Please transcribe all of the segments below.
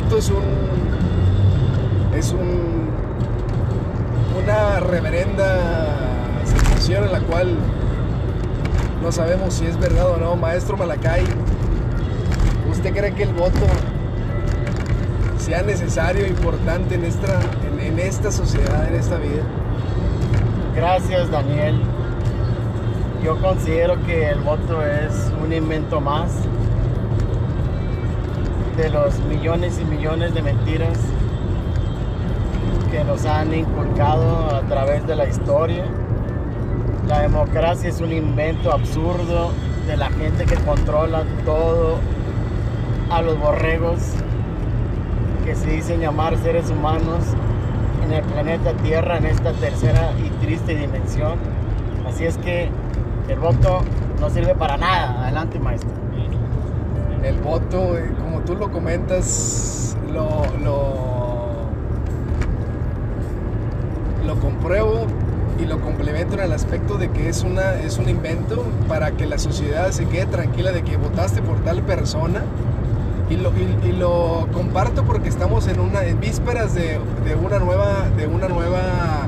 voto es un. Es un. Una reverenda sensación en la cual no sabemos si es verdad o no. Maestro Malacay, ¿usted cree que el voto sea necesario, importante en esta, en esta sociedad, en esta vida? Gracias, Daniel. Yo considero que el voto es un invento más de los millones y millones de mentiras que nos han inculcado a través de la historia. La democracia es un invento absurdo de la gente que controla todo a los borregos que se dicen llamar seres humanos en el planeta Tierra en esta tercera y triste dimensión. Así es que el voto no sirve para nada. Adelante, maestro. El voto, como tú lo comentas, lo, lo, lo compruebo y lo complemento en el aspecto de que es, una, es un invento para que la sociedad se quede tranquila de que votaste por tal persona. Y lo, y lo comparto porque estamos en, una, en vísperas de, de una nueva, de una nueva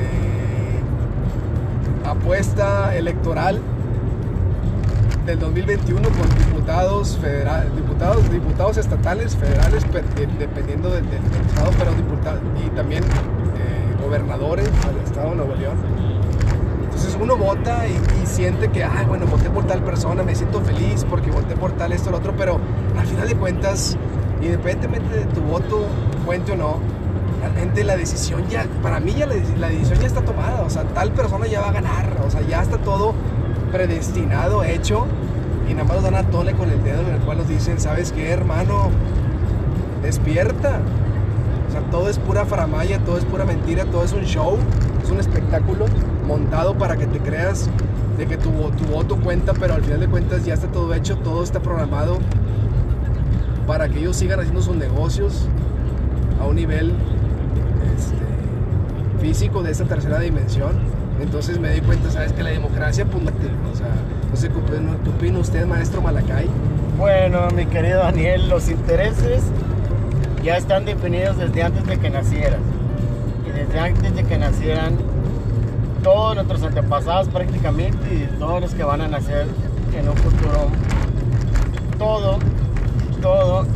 eh, apuesta electoral del 2021 con diputados federal, diputados, diputados estatales, federales, pe- de- dependiendo del, del- estado, pero diputados y también eh, gobernadores del estado de Nuevo León. Entonces uno vota y, y siente que, ay, bueno, voté por tal persona, me siento feliz porque voté por tal, esto, lo otro, pero al final de cuentas, independientemente de tu voto, cuente o no, realmente la decisión ya, para mí ya la, la decisión ya está tomada, o sea, tal persona ya va a ganar, o sea, ya está todo predestinado, hecho, y nada más nos dan a tole con el dedo en el cual nos dicen, ¿sabes qué, hermano? Despierta. O sea, todo es pura faramaya, todo es pura mentira, todo es un show, es un espectáculo montado para que te creas de que tu, tu voto cuenta, pero al final de cuentas ya está todo hecho, todo está programado para que ellos sigan haciendo sus negocios a un nivel este, físico de esta tercera dimensión. Entonces me di cuenta, ¿sabes? Que la democracia, pues, o sea, no sé qué opina- usted, maestro Malacay. Bueno, mi querido Daniel, los intereses ya están definidos desde antes de que nacieras. Y desde antes de que nacieran todos nuestros antepasados prácticamente y todos los que van a nacer en un futuro. Todo, todo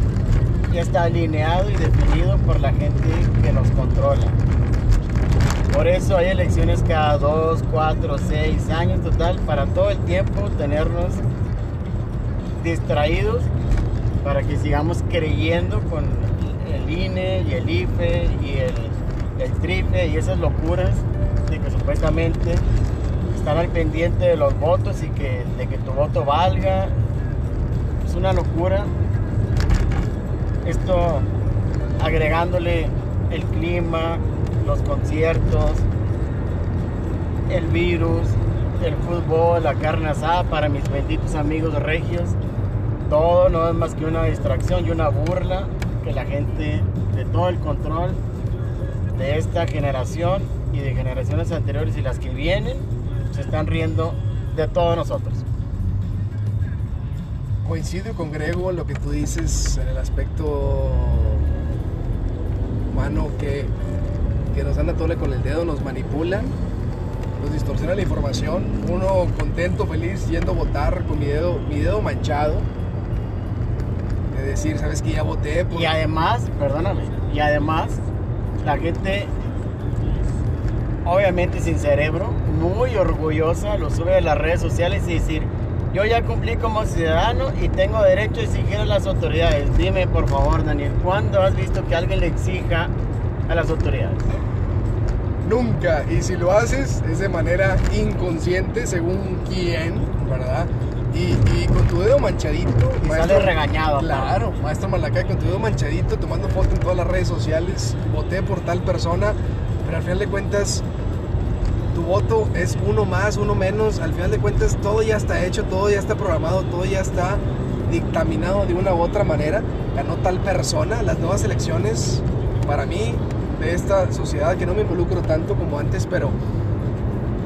ya está alineado y definido por la gente que nos controla. Por eso hay elecciones cada dos, cuatro, seis años total para todo el tiempo tenernos distraídos para que sigamos creyendo con el INE y el IFE y el, el TRIFE y esas locuras de que supuestamente están al pendiente de los votos y que, de que tu voto valga. Es una locura. Esto agregándole el clima, los conciertos, el virus, el fútbol, la carne asada para mis benditos amigos regios. Todo no es más que una distracción y una burla que la gente de todo el control de esta generación y de generaciones anteriores y las que vienen se están riendo de todos nosotros. Coincido con Grego en lo que tú dices en el aspecto humano que, que nos dan a con el dedo, nos manipulan, nos distorsionan la información. Uno contento, feliz, yendo a votar con mi dedo, mi dedo manchado. De decir, ¿sabes que Ya voté. por-". Y además, perdóname, y además la gente, obviamente sin cerebro, muy orgullosa, lo sube a las redes sociales y decir, yo ya cumplí como ciudadano y tengo derecho a exigir a las autoridades. Dime por favor, Daniel, ¿cuándo has visto que alguien le exija a las autoridades? Nunca. Y si lo haces es de manera inconsciente, según quién, ¿verdad? Y, y con tu dedo manchadito. Y sale regañado. Claro, maestro Malacay, con tu dedo manchadito, tomando foto en todas las redes sociales. Voté por tal persona, pero al final de cuentas, tu voto es uno más, uno menos. Al final de cuentas, todo ya está hecho, todo ya está programado, todo ya está dictaminado de una u otra manera. Ganó tal persona. Las nuevas elecciones, para mí, de esta sociedad que no me involucro tanto como antes, pero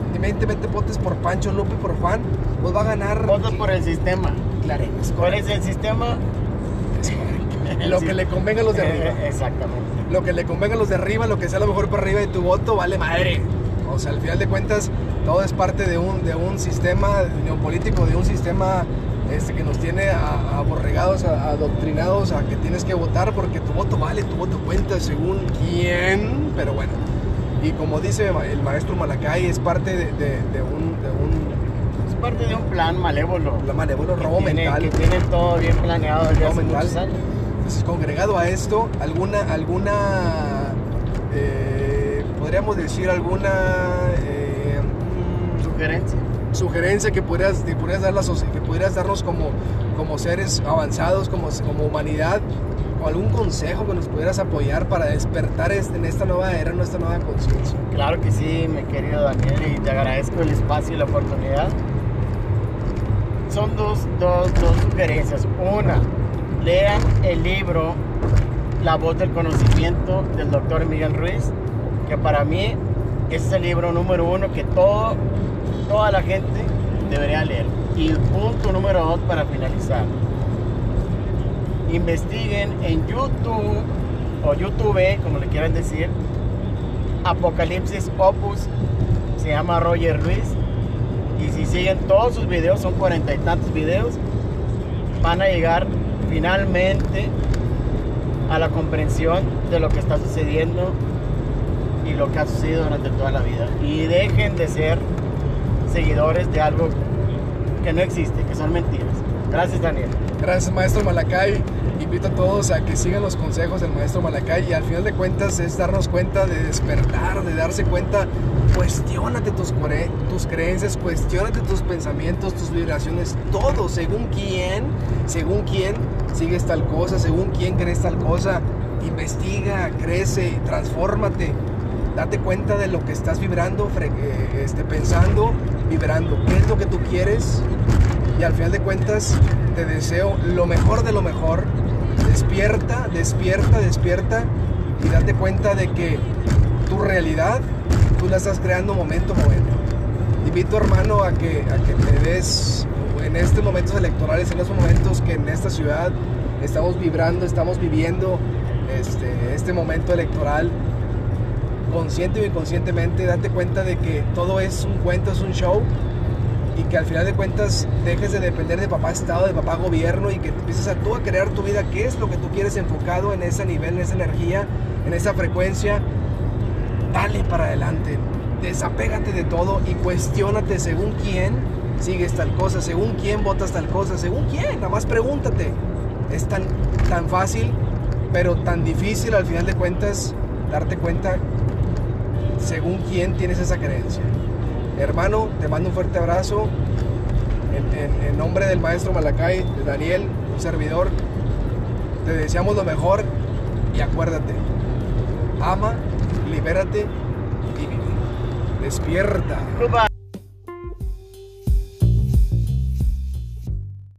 independientemente votes por Pancho, Lupe, por Juan, pues va a ganar. Vota por el sistema. Claro, es ¿Cuál es el sistema? es lo que le convenga a los de arriba. Eh, Exactamente. Lo que le convenga a los de arriba, lo que sea lo mejor para arriba de tu voto, vale madre. O sea, al final de cuentas, todo es parte de un, de un sistema neopolítico, de un sistema este, que nos tiene aborregados, adoctrinados a que tienes que votar porque tu voto vale, tu voto cuenta según quién. Pero bueno, y como dice el maestro Malacay, es parte de, de- de un, de un Es parte de un plan malévolo. plan malévolo, que robo tiene- mental. Que tienen todo bien planeado desde Robo hace mental. muchos años. Entonces, congregado a esto, alguna, alguna, eh, podríamos decir alguna eh, Sugerencia. Sugerencia que pudieras, que pudieras, dar la que pudieras darnos como, como seres avanzados, como, como humanidad, o algún consejo que nos pudieras apoyar para despertar este- en esta nueva era, en esta nueva conciencia. Claro que sí, mi querido Daniel, y te agradezco el espacio y la oportunidad. Son dos, dos, dos sugerencias. Una, lean el libro La voz del conocimiento del doctor Miguel Ruiz, que para mí es el libro número uno que todo, toda la gente debería leer. Y punto número dos para finalizar. Investiguen en YouTube o YouTube, como le quieran decir, Apocalipsis Opus, se llama Roger Ruiz. Y si siguen todos sus videos, son cuarenta y tantos videos, van a llegar finalmente a la comprensión de lo que está sucediendo y lo que ha sucedido durante toda la vida. Y dejen de ser seguidores de algo que no existe, que son mentiras. Gracias, Daniel. Gracias, maestro Malacay. Invito a todos a que sigan los consejos del maestro Malacay y al final de cuentas es darnos cuenta de despertar, de darse cuenta. Cuestiónate tus, creencias, cuestiónate tus pensamientos, tus vibraciones, todo. Según quién, según quién sigues tal cosa, según quién crees tal cosa. Investiga, crece, transfórmate. Date cuenta de lo que estás vibrando, eh, este, pensando, vibrando. ¿Qué es lo que tú quieres? y al final de cuentas te deseo lo mejor de lo mejor. Despierta, despierta, despierta y date cuenta de que tu realidad tú la estás creando momento a momento. Invito hermano a que, a que te des en estos momentos electorales, en estos momentos que en esta ciudad estamos vibrando, estamos viviendo este, este momento electoral consciente o inconscientemente, date cuenta de que todo es un cuento, es un show y que al final de cuentas dejes de depender de papá Estado, de papá gobierno y que empieces a tú a crear tu vida, qué es lo que tú quieres enfocado en ese nivel, en esa energía, en esa frecuencia. Dale para adelante, desapégate de todo y cuestiónate según quién sigues tal cosa, según quién votas tal cosa, según quién, nada más pregúntate. Es tan, tan fácil, pero tan difícil al final de cuentas darte cuenta según quién tienes esa creencia. Hermano, te mando un fuerte abrazo. En, nombre del maestro Malacay, de Daniel, un servidor, te deseamos lo mejor y acuérdate, ama, libérate y vive. Despierta.